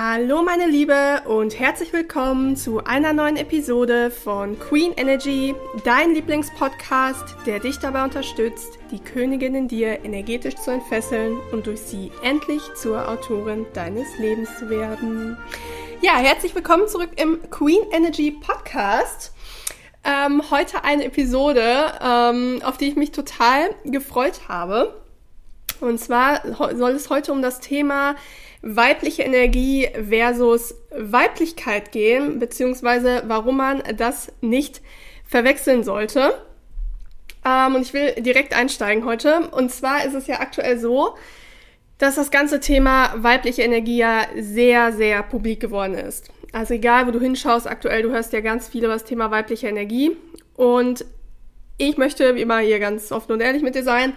Hallo meine Liebe und herzlich willkommen zu einer neuen Episode von Queen Energy, dein Lieblingspodcast, der dich dabei unterstützt, die Königin in dir energetisch zu entfesseln und durch sie endlich zur Autorin deines Lebens zu werden. Ja, herzlich willkommen zurück im Queen Energy Podcast. Ähm, heute eine Episode, ähm, auf die ich mich total gefreut habe. Und zwar soll es heute um das Thema weibliche Energie versus Weiblichkeit gehen, beziehungsweise warum man das nicht verwechseln sollte. Ähm, und ich will direkt einsteigen heute. Und zwar ist es ja aktuell so, dass das ganze Thema weibliche Energie ja sehr, sehr publik geworden ist. Also egal, wo du hinschaust, aktuell, du hörst ja ganz viel über das Thema weibliche Energie. Und ich möchte, wie immer, hier ganz offen und ehrlich mit dir sein.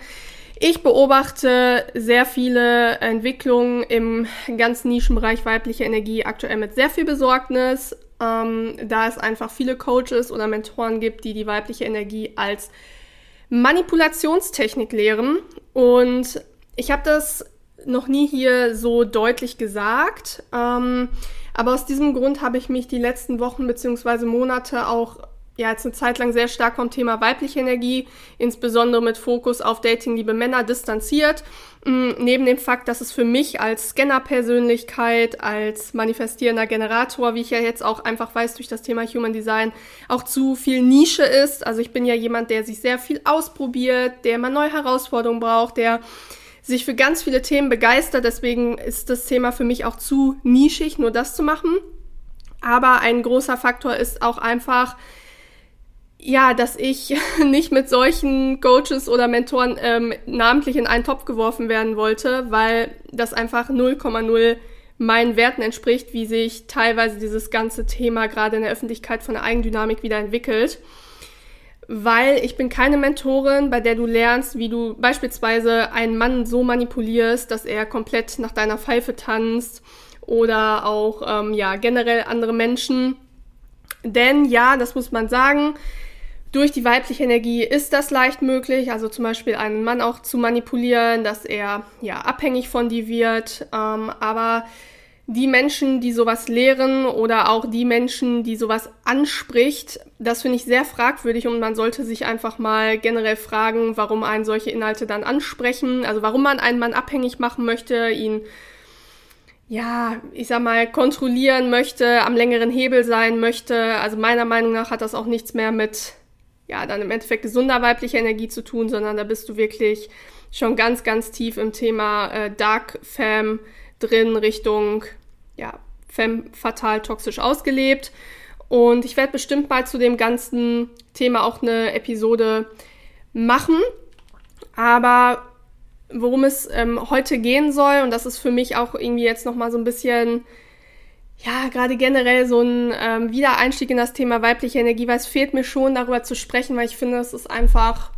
Ich beobachte sehr viele Entwicklungen im ganzen Nischenbereich weibliche Energie aktuell mit sehr viel Besorgnis, ähm, da es einfach viele Coaches oder Mentoren gibt, die die weibliche Energie als Manipulationstechnik lehren. Und ich habe das noch nie hier so deutlich gesagt. Ähm, aber aus diesem Grund habe ich mich die letzten Wochen bzw. Monate auch ja jetzt eine Zeit lang sehr stark vom Thema weibliche Energie, insbesondere mit Fokus auf Dating liebe Männer, distanziert. Mm, neben dem Fakt, dass es für mich als Scanner-Persönlichkeit, als manifestierender Generator, wie ich ja jetzt auch einfach weiß durch das Thema Human Design, auch zu viel Nische ist. Also ich bin ja jemand, der sich sehr viel ausprobiert, der immer neue Herausforderungen braucht, der sich für ganz viele Themen begeistert. Deswegen ist das Thema für mich auch zu nischig, nur das zu machen. Aber ein großer Faktor ist auch einfach, ja, dass ich nicht mit solchen Coaches oder Mentoren ähm, namentlich in einen Topf geworfen werden wollte, weil das einfach 0,0 meinen Werten entspricht, wie sich teilweise dieses ganze Thema gerade in der Öffentlichkeit von der Eigendynamik wieder entwickelt. Weil ich bin keine Mentorin, bei der du lernst, wie du beispielsweise einen Mann so manipulierst, dass er komplett nach deiner Pfeife tanzt oder auch ähm, ja generell andere Menschen. Denn ja, das muss man sagen, durch die weibliche Energie ist das leicht möglich, also zum Beispiel einen Mann auch zu manipulieren, dass er ja abhängig von dir wird. Ähm, aber die Menschen, die sowas lehren oder auch die Menschen, die sowas anspricht, das finde ich sehr fragwürdig und man sollte sich einfach mal generell fragen, warum einen solche Inhalte dann ansprechen, also warum man einen Mann abhängig machen möchte, ihn ja, ich sag mal, kontrollieren möchte, am längeren Hebel sein möchte. Also meiner Meinung nach hat das auch nichts mehr mit ja, dann im Endeffekt gesunder weiblicher Energie zu tun, sondern da bist du wirklich schon ganz, ganz tief im Thema äh, Dark Femme drin, Richtung, ja, Femme fatal toxisch ausgelebt. Und ich werde bestimmt mal zu dem ganzen Thema auch eine Episode machen. Aber worum es ähm, heute gehen soll, und das ist für mich auch irgendwie jetzt nochmal so ein bisschen ja, gerade generell so ein ähm, Wiedereinstieg in das Thema weibliche Energie, weil es fehlt mir schon, darüber zu sprechen, weil ich finde, es ist einfach,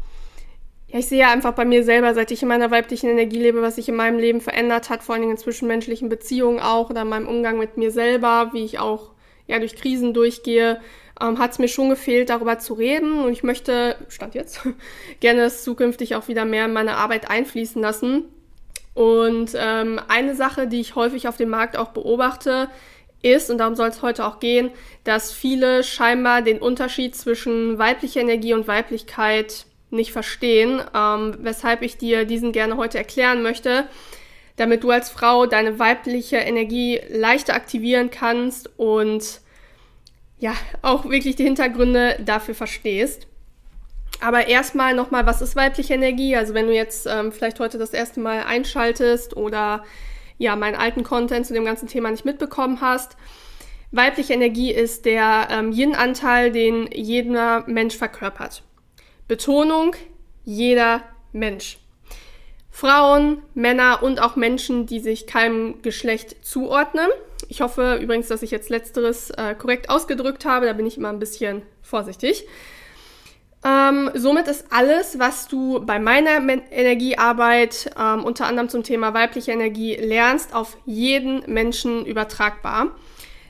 ja, ich sehe ja einfach bei mir selber, seit ich in meiner weiblichen Energie lebe, was sich in meinem Leben verändert hat, vor allen Dingen in zwischenmenschlichen Beziehungen auch oder in meinem Umgang mit mir selber, wie ich auch ja durch Krisen durchgehe, ähm, hat es mir schon gefehlt, darüber zu reden. Und ich möchte, stand jetzt, gerne es zukünftig auch wieder mehr in meine Arbeit einfließen lassen. Und ähm, eine Sache, die ich häufig auf dem Markt auch beobachte, ist, und darum soll es heute auch gehen, dass viele scheinbar den Unterschied zwischen weiblicher Energie und Weiblichkeit nicht verstehen, ähm, weshalb ich dir diesen gerne heute erklären möchte, damit du als Frau deine weibliche Energie leichter aktivieren kannst und ja, auch wirklich die Hintergründe dafür verstehst. Aber erstmal nochmal, was ist weibliche Energie? Also wenn du jetzt ähm, vielleicht heute das erste Mal einschaltest oder ja, meinen alten Content zu dem ganzen Thema nicht mitbekommen hast. Weibliche Energie ist der ähm, Yin-Anteil, den jeder Mensch verkörpert. Betonung, jeder Mensch. Frauen, Männer und auch Menschen, die sich keinem Geschlecht zuordnen. Ich hoffe übrigens, dass ich jetzt letzteres äh, korrekt ausgedrückt habe, da bin ich immer ein bisschen vorsichtig. Ähm, somit ist alles, was du bei meiner Men Energiearbeit ähm, unter anderem zum Thema weibliche Energie lernst, auf jeden Menschen übertragbar.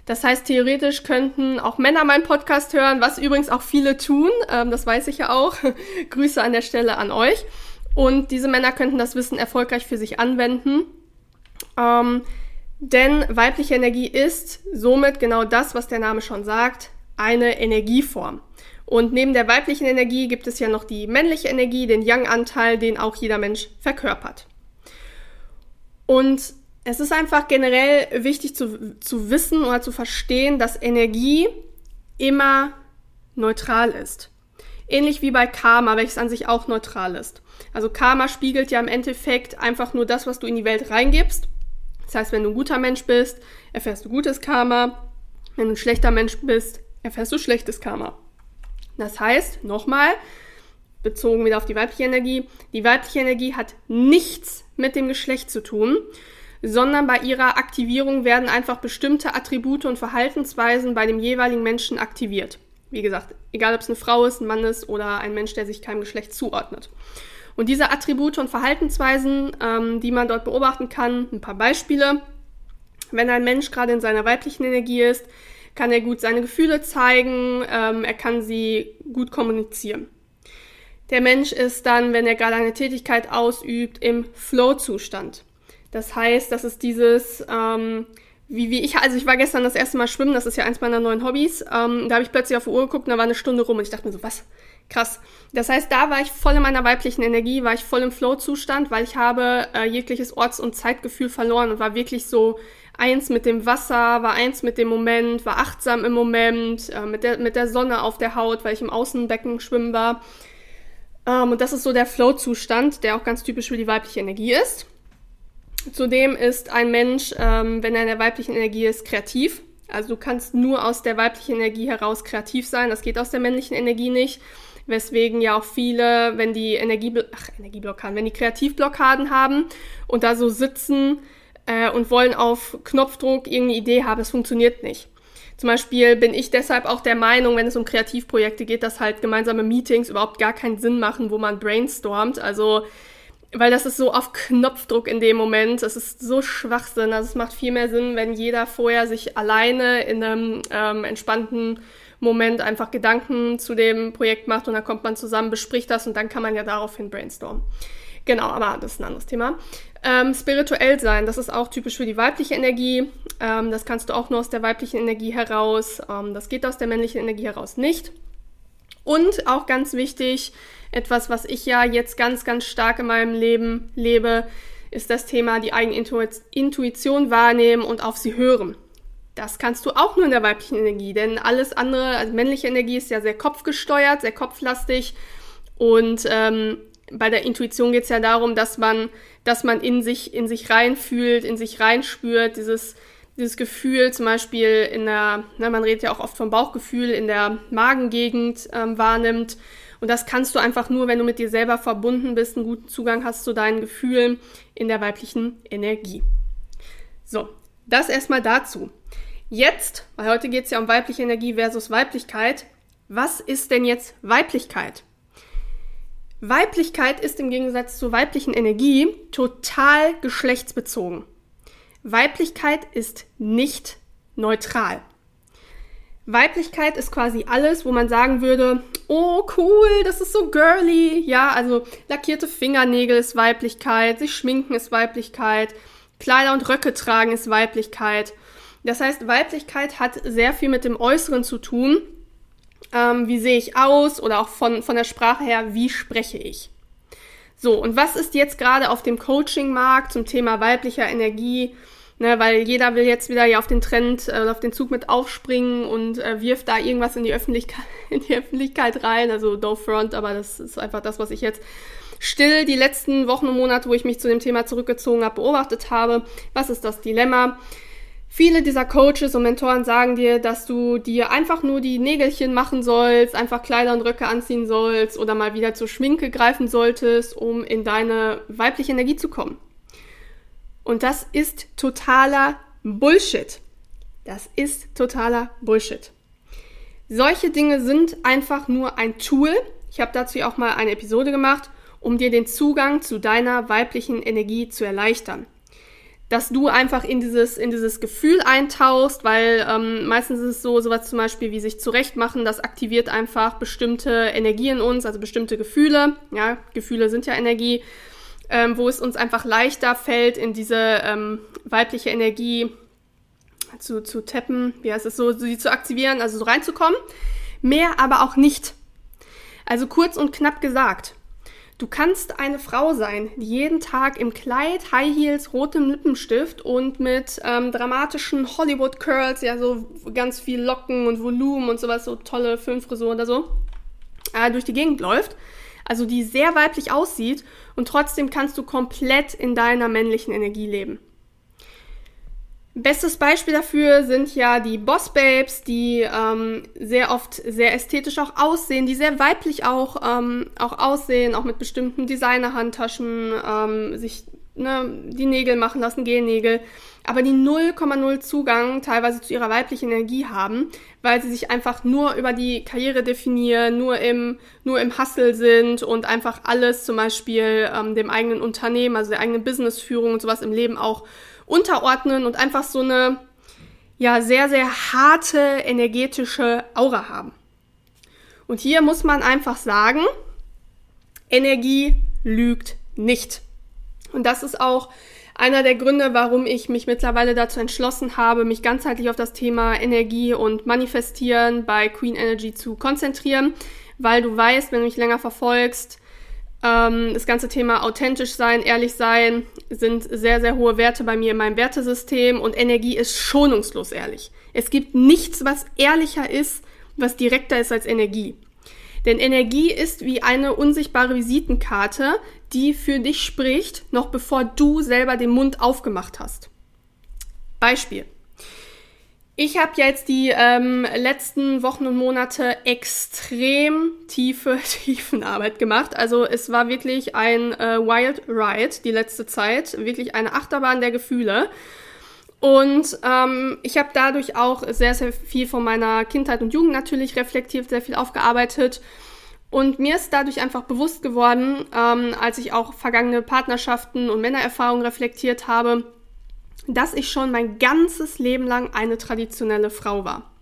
Das heißt, theoretisch könnten auch Männer meinen Podcast hören, was übrigens auch viele tun. Ähm, das weiß ich ja auch. Grüße an der Stelle an euch. Und diese Männer könnten das Wissen erfolgreich für sich anwenden. Ähm, Denn weibliche Energie ist somit genau das, was der Name schon sagt, eine Energieform. Und neben der weiblichen Energie gibt es ja noch die männliche Energie, den Yang-Anteil, den auch jeder Mensch verkörpert. Und es ist einfach generell wichtig zu, zu wissen oder zu verstehen, dass Energie immer neutral ist. Ähnlich wie bei Karma, welches an sich auch neutral ist. Also Karma spiegelt ja im Endeffekt einfach nur das, was du in die Welt reingibst. Das heißt, wenn du ein guter Mensch bist, erfährst du gutes Karma. Wenn du ein schlechter Mensch bist, erfährst du schlechtes Karma. Das heißt, nochmal, bezogen wieder auf die weibliche Energie, die weibliche Energie hat nichts mit dem Geschlecht zu tun, sondern bei ihrer Aktivierung werden einfach bestimmte Attribute und Verhaltensweisen bei dem jeweiligen Menschen aktiviert. Wie gesagt, egal ob es eine Frau ist, ein Mann ist oder ein Mensch, der sich keinem Geschlecht zuordnet. Und diese Attribute und Verhaltensweisen, ähm, die man dort beobachten kann, ein paar Beispiele. Wenn ein Mensch gerade in seiner weiblichen Energie ist, kann er gut seine Gefühle zeigen, ähm, er kann sie gut kommunizieren. Der Mensch ist dann, wenn er gerade eine Tätigkeit ausübt, im Flow-Zustand. Das heißt, das ist dieses, ähm, wie, wie ich, also ich war gestern das erste Mal schwimmen, das ist ja eins meiner neuen Hobbys. Ähm, da habe ich plötzlich auf die Uhr geguckt und da war eine Stunde rum und ich dachte mir so, was? Krass. Das heißt, da war ich voll in meiner weiblichen Energie, war ich voll im Flow-Zustand, weil ich habe äh, jegliches Orts- und Zeitgefühl verloren und war wirklich so eins mit dem Wasser, war eins mit dem Moment, war achtsam im Moment, äh, mit, der, mit der Sonne auf der Haut, weil ich im Außenbecken schwimmen war. Ähm, und das ist so der Flow-Zustand, der auch ganz typisch für die weibliche Energie ist. Zudem ist ein Mensch, ähm, wenn er in der weiblichen Energie ist, kreativ. Also du kannst nur aus der weiblichen Energie heraus kreativ sein. Das geht aus der männlichen Energie nicht. Weswegen ja auch viele, wenn die Energie, ach, Energieblockaden, wenn die Kreativblockaden haben und da so sitzen äh, und wollen auf Knopfdruck irgendeine Idee haben, es funktioniert nicht. Zum Beispiel bin ich deshalb auch der Meinung, wenn es um Kreativprojekte geht, dass halt gemeinsame Meetings überhaupt gar keinen Sinn machen, wo man brainstormt. Also weil das ist so auf Knopfdruck in dem Moment. Es ist so Schwachsinn. Also es macht viel mehr Sinn, wenn jeder vorher sich alleine in einem ähm, entspannten Moment einfach Gedanken zu dem Projekt macht und dann kommt man zusammen, bespricht das und dann kann man ja daraufhin brainstormen. Genau, aber das ist ein anderes Thema. Ähm, spirituell sein, das ist auch typisch für die weibliche Energie. Ähm, das kannst du auch nur aus der weiblichen Energie heraus. Ähm, das geht aus der männlichen Energie heraus nicht. Und auch ganz wichtig, etwas, was ich ja jetzt ganz, ganz stark in meinem Leben lebe, ist das Thema die eigene Intuition wahrnehmen und auf sie hören. Das kannst du auch nur in der weiblichen Energie, denn alles andere, also männliche Energie ist ja sehr kopfgesteuert, sehr kopflastig und ähm, bei der Intuition geht es ja darum, dass man, dass man in sich, in sich reinfühlt, in sich reinspürt, dieses, dieses Gefühl zum Beispiel in der, na, man redet ja auch oft vom Bauchgefühl, in der Magengegend ähm, wahrnimmt und das kannst du einfach nur, wenn du mit dir selber verbunden bist, einen guten Zugang hast zu deinen Gefühlen in der weiblichen Energie. So, das erstmal dazu. Jetzt, weil heute geht es ja um weibliche Energie versus Weiblichkeit, was ist denn jetzt Weiblichkeit? Weiblichkeit ist im Gegensatz zur weiblichen Energie total geschlechtsbezogen. Weiblichkeit ist nicht neutral. Weiblichkeit ist quasi alles, wo man sagen würde, oh cool, das ist so girly. Ja, also lackierte Fingernägel ist Weiblichkeit, sich schminken ist Weiblichkeit, Kleider und Röcke tragen ist Weiblichkeit. Das heißt, Weiblichkeit hat sehr viel mit dem Äußeren zu tun. Ähm, wie sehe ich aus oder auch von, von der Sprache her, wie spreche ich. So, und was ist jetzt gerade auf dem Coaching-Markt zum Thema weiblicher Energie? Ne, weil jeder will jetzt wieder ja auf den Trend, äh, auf den Zug mit aufspringen und äh, wirft da irgendwas in die Öffentlichkeit, in die Öffentlichkeit rein. Also do front, aber das ist einfach das, was ich jetzt still die letzten Wochen und Monate, wo ich mich zu dem Thema zurückgezogen habe, beobachtet habe. Was ist das Dilemma? Viele dieser Coaches und Mentoren sagen dir, dass du dir einfach nur die Nägelchen machen sollst, einfach Kleider und Röcke anziehen sollst oder mal wieder zur Schminke greifen solltest, um in deine weibliche Energie zu kommen. Und das ist totaler Bullshit. Das ist totaler Bullshit. Solche Dinge sind einfach nur ein Tool. Ich habe dazu auch mal eine Episode gemacht, um dir den Zugang zu deiner weiblichen Energie zu erleichtern. Dass du einfach in dieses, in dieses Gefühl eintauchst, weil ähm, meistens ist es so, sowas zum Beispiel wie sich zurechtmachen, das aktiviert einfach bestimmte Energie in uns, also bestimmte Gefühle. Ja, Gefühle sind ja Energie ähm, wo es uns einfach leichter fällt, in diese ähm, weibliche Energie zu, zu tappen, wie heißt es so, sie zu aktivieren, also so reinzukommen. Mehr aber auch nicht. Also kurz und knapp gesagt, du kannst eine Frau sein, die jeden Tag im Kleid, High Heels, rotem Lippenstift und mit ähm, dramatischen Hollywood Curls, ja so ganz viel Locken und Volumen und sowas, so tolle Filmfrisur oder so, äh, durch die Gegend läuft. Also die sehr weiblich aussieht und trotzdem kannst du komplett in deiner männlichen Energie leben. Bestes Beispiel dafür sind ja die Boss Babes, die ähm, sehr oft sehr ästhetisch auch aussehen, die sehr weiblich auch, ähm, auch aussehen, auch mit bestimmten Designer-Handtaschen, ähm, sich ne, die Nägel machen lassen, Gelnägel, aber die 0,0 Zugang teilweise zu ihrer weiblichen Energie haben, weil sie sich einfach nur über die Karriere definieren, nur im, nur im Hustle sind und einfach alles zum Beispiel ähm, dem eigenen Unternehmen, also der eigenen Businessführung und sowas im Leben auch unterordnen und einfach so eine, ja, sehr, sehr harte energetische Aura haben. Und hier muss man einfach sagen, Energie lügt nicht. Und das ist auch einer der Gründe, warum ich mich mittlerweile dazu entschlossen habe, mich ganzheitlich auf das Thema Energie und Manifestieren bei Queen Energy zu konzentrieren, weil du weißt, wenn du mich länger verfolgst, ähm, das ganze Thema authentisch sein, ehrlich sein sind sehr, sehr hohe Werte bei mir in meinem Wertesystem und Energie ist schonungslos ehrlich. Es gibt nichts, was ehrlicher ist, was direkter ist als Energie. Denn Energie ist wie eine unsichtbare Visitenkarte, die für dich spricht, noch bevor du selber den Mund aufgemacht hast. Beispiel. Ich habe jetzt die ähm, letzten Wochen und Monate extrem tiefe Tiefenarbeit gemacht. Also es war wirklich ein äh, Wild Ride die letzte Zeit, wirklich eine Achterbahn der Gefühle. Und ähm, ich habe dadurch auch sehr, sehr viel von meiner Kindheit und Jugend natürlich reflektiert, sehr viel aufgearbeitet. Und mir ist dadurch einfach bewusst geworden, ähm, als ich auch vergangene Partnerschaften und Männererfahrungen reflektiert habe, dass ich schon mein ganzes Leben lang eine traditionelle Frau war.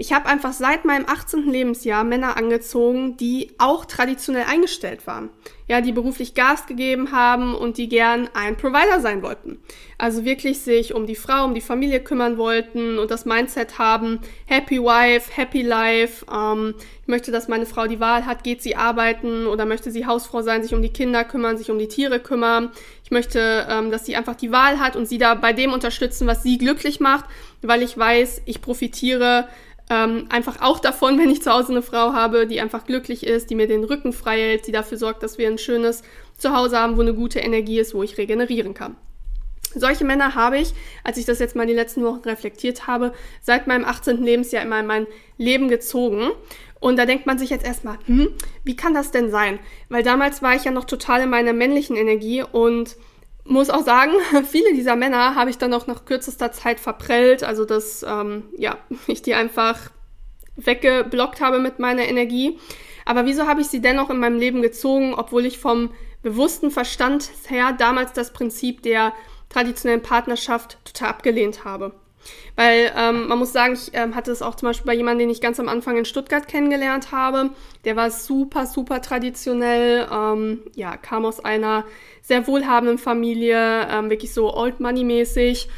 Ich habe einfach seit meinem 18. Lebensjahr Männer angezogen, die auch traditionell eingestellt waren. Ja, die beruflich Gas gegeben haben und die gern ein Provider sein wollten. Also wirklich sich um die Frau, um die Familie kümmern wollten und das Mindset haben, Happy Wife, Happy Life. Ähm, ich möchte, dass meine Frau die Wahl hat, geht sie arbeiten oder möchte sie Hausfrau sein, sich um die Kinder kümmern, sich um die Tiere kümmern. Ich möchte, ähm, dass sie einfach die Wahl hat und sie da bei dem unterstützen, was sie glücklich macht, weil ich weiß, ich profitiere ähm, einfach auch davon, wenn ich zu Hause eine Frau habe, die einfach glücklich ist, die mir den Rücken frei hält, die dafür sorgt, dass wir ein schönes Zuhause haben, wo eine gute Energie ist, wo ich regenerieren kann. Solche Männer habe ich, als ich das jetzt mal die letzten Wochen reflektiert habe, seit meinem 18. Lebensjahr immer in mein Leben gezogen. Und da denkt man sich jetzt erstmal, hm, wie kann das denn sein? Weil damals war ich ja noch total in meiner männlichen Energie und muss auch sagen, viele dieser Männer habe ich dann auch nach kürzester Zeit verprellt. Also, dass ähm, ja, ich die einfach weggeblockt habe mit meiner Energie. Aber wieso habe ich sie dennoch in meinem Leben gezogen, obwohl ich vom bewussten Verstand her damals das Prinzip der traditionellen Partnerschaft total abgelehnt habe? Weil ähm, man muss sagen, ich ähm, hatte es auch zum Beispiel bei jemandem, den ich ganz am Anfang in Stuttgart kennengelernt habe. Der war super, super traditionell, ähm, ja, kam aus einer sehr wohlhabenden Familie, ähm, wirklich so Old Money mäßig.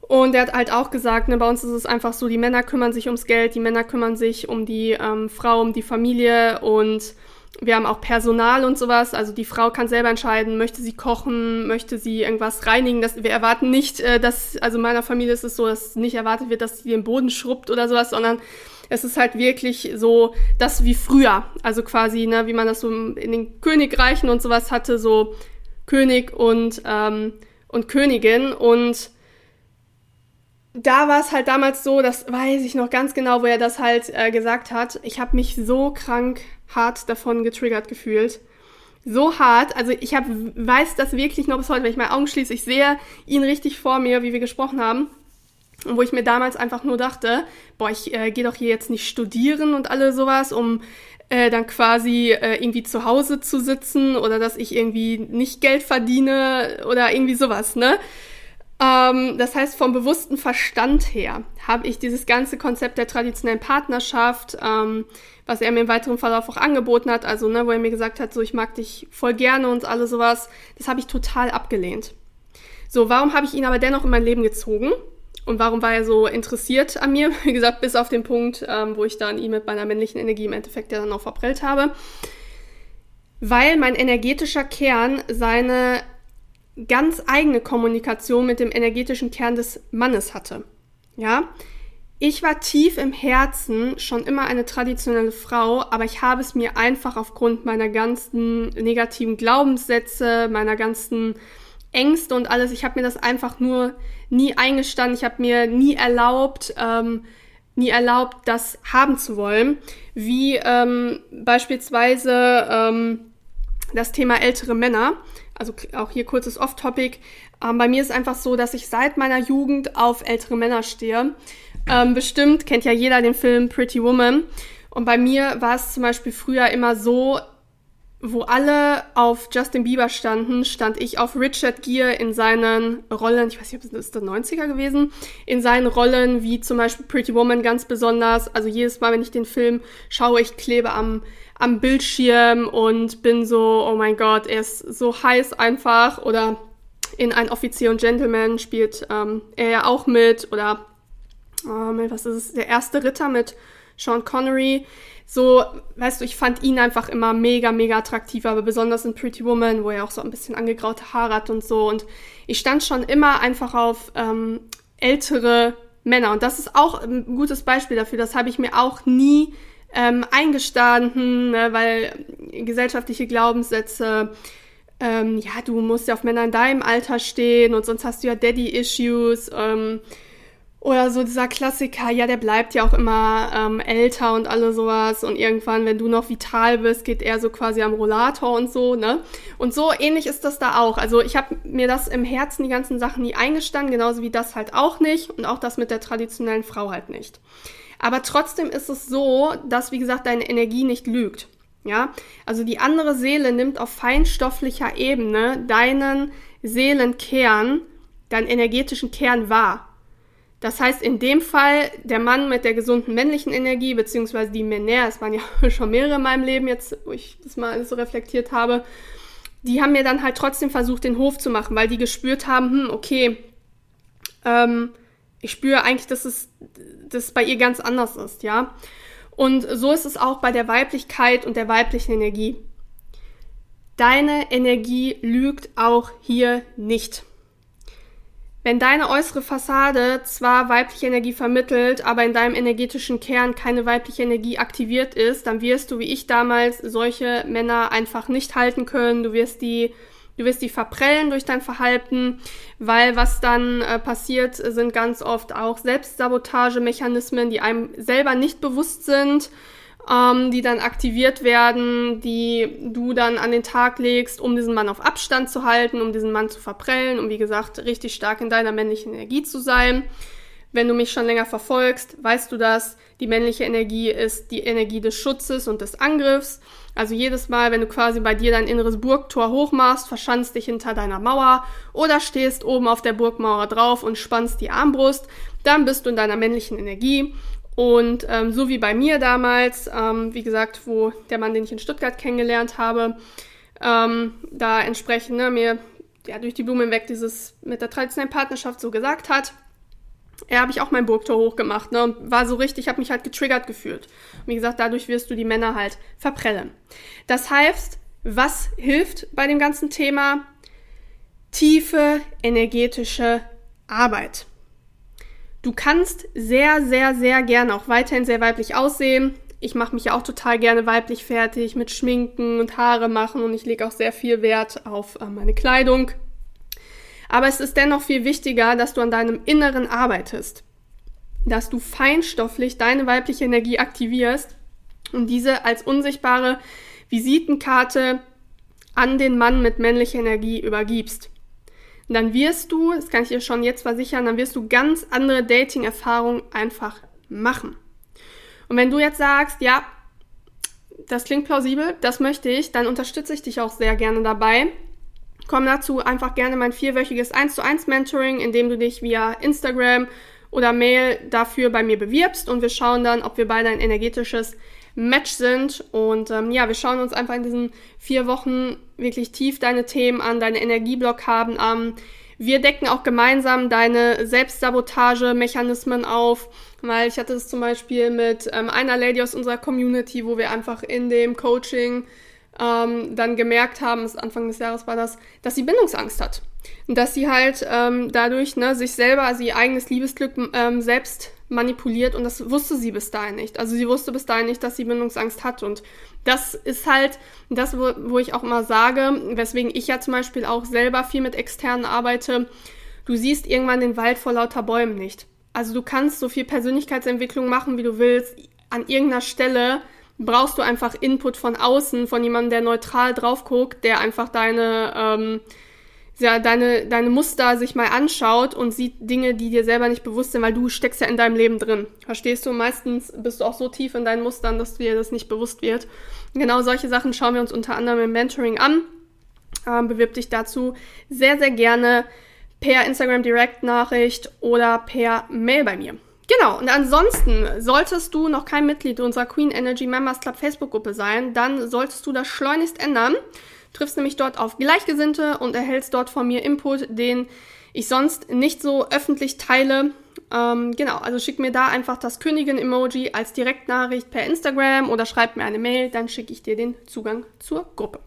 Und er hat halt auch gesagt, ne, bei uns ist es einfach so, die Männer kümmern sich ums Geld, die Männer kümmern sich um die ähm, Frau, um die Familie und wir haben auch Personal und sowas. Also die Frau kann selber entscheiden, möchte sie kochen, möchte sie irgendwas reinigen. Das, wir erwarten nicht, äh, dass, also in meiner Familie ist es so, dass nicht erwartet wird, dass sie den Boden schrubbt oder sowas, sondern es ist halt wirklich so, das wie früher. Also quasi, ne, wie man das so in den Königreichen und sowas hatte, so König und, ähm, und Königin. Und da war es halt damals so, das weiß ich noch ganz genau, wo er das halt äh, gesagt hat. Ich habe mich so krank hart davon getriggert gefühlt. So hart. Also ich hab, weiß das wirklich noch bis heute, wenn ich meine Augen schließe. Ich sehe ihn richtig vor mir, wie wir gesprochen haben. Und wo ich mir damals einfach nur dachte, boah, ich äh, gehe doch hier jetzt nicht studieren und alle sowas, um äh, dann quasi äh, irgendwie zu Hause zu sitzen oder dass ich irgendwie nicht Geld verdiene oder irgendwie sowas, ne? Ähm, das heißt, vom bewussten Verstand her habe ich dieses ganze Konzept der traditionellen Partnerschaft, ähm, was er mir im weiteren Verlauf auch angeboten hat, also ne, wo er mir gesagt hat, so ich mag dich voll gerne und alles sowas, das habe ich total abgelehnt. So, warum habe ich ihn aber dennoch in mein Leben gezogen? Und warum war er so interessiert an mir? Wie gesagt, bis auf den Punkt, ähm, wo ich dann ihn mit meiner männlichen Energie im Endeffekt ja dann auch verprellt habe. Weil mein energetischer Kern seine ganz eigene Kommunikation mit dem energetischen Kern des Mannes hatte. Ja, ich war tief im Herzen schon immer eine traditionelle Frau, aber ich habe es mir einfach aufgrund meiner ganzen negativen Glaubenssätze, meiner ganzen Ängste und alles, ich habe mir das einfach nur nie eingestanden, ich habe mir nie erlaubt, ähm, nie erlaubt, das haben zu wollen, wie ähm, beispielsweise ähm, das Thema ältere Männer. Also auch hier kurzes Off-Topic. Ähm, bei mir ist einfach so, dass ich seit meiner Jugend auf ältere Männer stehe. Ähm, bestimmt kennt ja jeder den Film Pretty Woman. Und bei mir war es zum Beispiel früher immer so, wo alle auf Justin Bieber standen, stand ich auf Richard Gere in seinen Rollen, ich weiß nicht, ob es der 90er gewesen, in seinen Rollen wie zum Beispiel Pretty Woman ganz besonders. Also jedes Mal, wenn ich den Film schaue, ich klebe am, am Bildschirm und bin so, oh mein Gott, er ist so heiß einfach. Oder in Ein Offizier und Gentleman spielt ähm, er ja auch mit. Oder ähm, was ist es, der erste Ritter mit Sean Connery so, weißt du, ich fand ihn einfach immer mega, mega attraktiv, aber besonders in Pretty Woman, wo er auch so ein bisschen angegraute Haare hat und so. Und ich stand schon immer einfach auf ähm, ältere Männer. Und das ist auch ein gutes Beispiel dafür. Das habe ich mir auch nie ähm, eingestanden, ne, weil gesellschaftliche Glaubenssätze, ähm, ja, du musst ja auf Männer in deinem Alter stehen und sonst hast du ja Daddy-Issues. Ähm, oder so dieser Klassiker, ja, der bleibt ja auch immer ähm, älter und alle sowas. Und irgendwann, wenn du noch vital bist, geht er so quasi am Rollator und so, ne? Und so ähnlich ist das da auch. Also ich habe mir das im Herzen, die ganzen Sachen nie eingestanden, genauso wie das halt auch nicht. Und auch das mit der traditionellen Frau halt nicht. Aber trotzdem ist es so, dass, wie gesagt, deine Energie nicht lügt. Ja, also die andere Seele nimmt auf feinstofflicher Ebene deinen Seelenkern, deinen energetischen Kern wahr. Das heißt, in dem Fall der Mann mit der gesunden männlichen Energie, beziehungsweise die Männer, es waren ja schon mehrere in meinem Leben jetzt, wo ich das mal alles so reflektiert habe, die haben mir dann halt trotzdem versucht, den Hof zu machen, weil die gespürt haben, hm, okay, ähm, ich spüre eigentlich, dass es dass bei ihr ganz anders ist, ja. Und so ist es auch bei der Weiblichkeit und der weiblichen Energie. Deine Energie lügt auch hier nicht. Wenn deine äußere Fassade zwar weibliche Energie vermittelt, aber in deinem energetischen Kern keine weibliche Energie aktiviert ist, dann wirst du, wie ich damals, solche Männer einfach nicht halten können. Du wirst die, du wirst die verprellen durch dein Verhalten, weil was dann äh, passiert, sind ganz oft auch Selbstsabotagemechanismen, die einem selber nicht bewusst sind ähm, die dann aktiviert werden, die du dann an den Tag legst, um diesen Mann auf Abstand zu halten, um diesen Mann zu verprellen, um wie gesagt richtig stark in deiner männlichen Energie zu sein. Wenn du mich schon länger verfolgst, weißt du das. Die männliche Energie ist die Energie des Schutzes und des Angriffs. Also jedes Mal, wenn du quasi bei dir dein inneres Burgtor hochmachst, verschanzt dich hinter deiner Mauer oder stehst oben auf der Burgmauer drauf und spannst die Armbrust, dann bist du in deiner männlichen Energie und ähm, so wie bei mir damals, ähm, wie gesagt, wo der Mann, den ich in Stuttgart kennengelernt habe, ähm, da entsprechend ne, mir ja, durch die Blume weg dieses mit der traditionellen Partnerschaft so gesagt hat, er habe ich auch mein Burgtor hochgemacht ne, und war so richtig, habe mich halt getriggert gefühlt. Und wie gesagt, dadurch wirst du die Männer halt verprellen. Das heißt, was hilft bei dem ganzen Thema? Tiefe energetische Arbeit. Du kannst sehr, sehr, sehr gerne auch weiterhin sehr weiblich aussehen. Ich mache mich ja auch total gerne weiblich fertig mit Schminken und Haare machen und ich lege auch sehr viel Wert auf äh, meine Kleidung. Aber es ist dennoch viel wichtiger, dass du an deinem Inneren arbeitest. Dass du feinstofflich deine weibliche Energie aktivierst und diese als unsichtbare Visitenkarte an den Mann mit männlicher Energie übergibst dann wirst du, das kann ich dir schon jetzt versichern, dann wirst du ganz andere Dating-Erfahrungen einfach machen. Und wenn du jetzt sagst, ja, das klingt plausibel, das möchte ich, dann unterstütze ich dich auch sehr gerne dabei. Komm dazu einfach gerne mein vierwöchiges 1 zu 1 Mentoring, in dem du dich via Instagram oder Mail dafür bei mir bewirbst und wir schauen dann, ob wir beide ein energetisches Match sind. Und ähm, ja, wir schauen uns einfach in diesen vier Wochen wirklich tief deine Themen an, deine Energieblockaden an. Wir decken auch gemeinsam deine Selbstsabotage-Mechanismen auf, weil ich hatte es zum Beispiel mit ähm, einer Lady aus unserer Community, wo wir einfach in dem Coaching ähm, dann gemerkt haben, Anfang des Jahres war das, dass sie Bindungsangst hat. Dass sie halt ähm, dadurch ne, sich selber, also ihr eigenes Liebesglück ähm, selbst manipuliert und das wusste sie bis dahin nicht. Also sie wusste bis dahin nicht, dass sie Bindungsangst hat und das ist halt das, wo, wo ich auch immer sage, weswegen ich ja zum Beispiel auch selber viel mit externen arbeite. Du siehst irgendwann den Wald vor lauter Bäumen nicht. Also du kannst so viel Persönlichkeitsentwicklung machen, wie du willst. An irgendeiner Stelle brauchst du einfach Input von außen, von jemandem, der neutral drauf guckt, der einfach deine, ähm, ja, deine, deine Muster sich mal anschaut und sieht Dinge, die dir selber nicht bewusst sind, weil du steckst ja in deinem Leben drin. Verstehst du? Meistens bist du auch so tief in deinen Mustern, dass dir das nicht bewusst wird. Genau solche Sachen schauen wir uns unter anderem im Mentoring an. Ähm, bewirb dich dazu sehr, sehr gerne per Instagram Direct Nachricht oder per Mail bei mir. Genau, und ansonsten solltest du noch kein Mitglied unserer Queen Energy Members Club Facebook-Gruppe sein, dann solltest du das schleunigst ändern. Triffst nämlich dort auf Gleichgesinnte und erhältst dort von mir Input, den ich sonst nicht so öffentlich teile. Ähm, genau, also schick mir da einfach das Königin-Emoji als Direktnachricht per Instagram oder schreib mir eine Mail, dann schicke ich dir den Zugang zur Gruppe.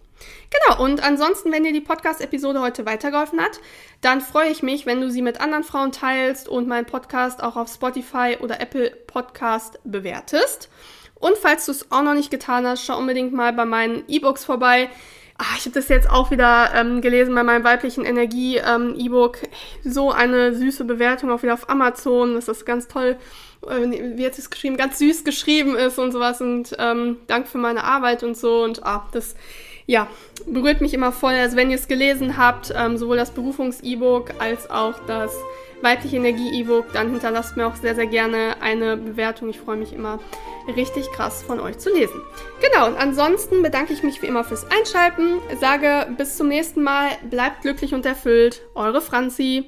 Genau, und ansonsten, wenn dir die Podcast-Episode heute weitergeholfen hat, dann freue ich mich, wenn du sie mit anderen Frauen teilst und meinen Podcast auch auf Spotify oder Apple Podcast bewertest. Und falls du es auch noch nicht getan hast, schau unbedingt mal bei meinen E-Books vorbei. Ach, ich habe das jetzt auch wieder ähm, gelesen bei meinem weiblichen Energie-E-Book. Ähm, so eine süße Bewertung auch wieder auf Amazon. Das ist ganz toll, äh, wie hat es geschrieben, ganz süß geschrieben ist und sowas. Und ähm, Dank für meine Arbeit und so. Und ah, das ja, berührt mich immer voll. Also wenn ihr es gelesen habt, ähm, sowohl das Berufungs-E-Book als auch das weibliche Energie-E-Book, dann hinterlasst mir auch sehr, sehr gerne eine Bewertung. Ich freue mich immer richtig krass von euch zu lesen. Genau, und ansonsten bedanke ich mich wie immer fürs Einschalten, sage bis zum nächsten Mal, bleibt glücklich und erfüllt, eure Franzi.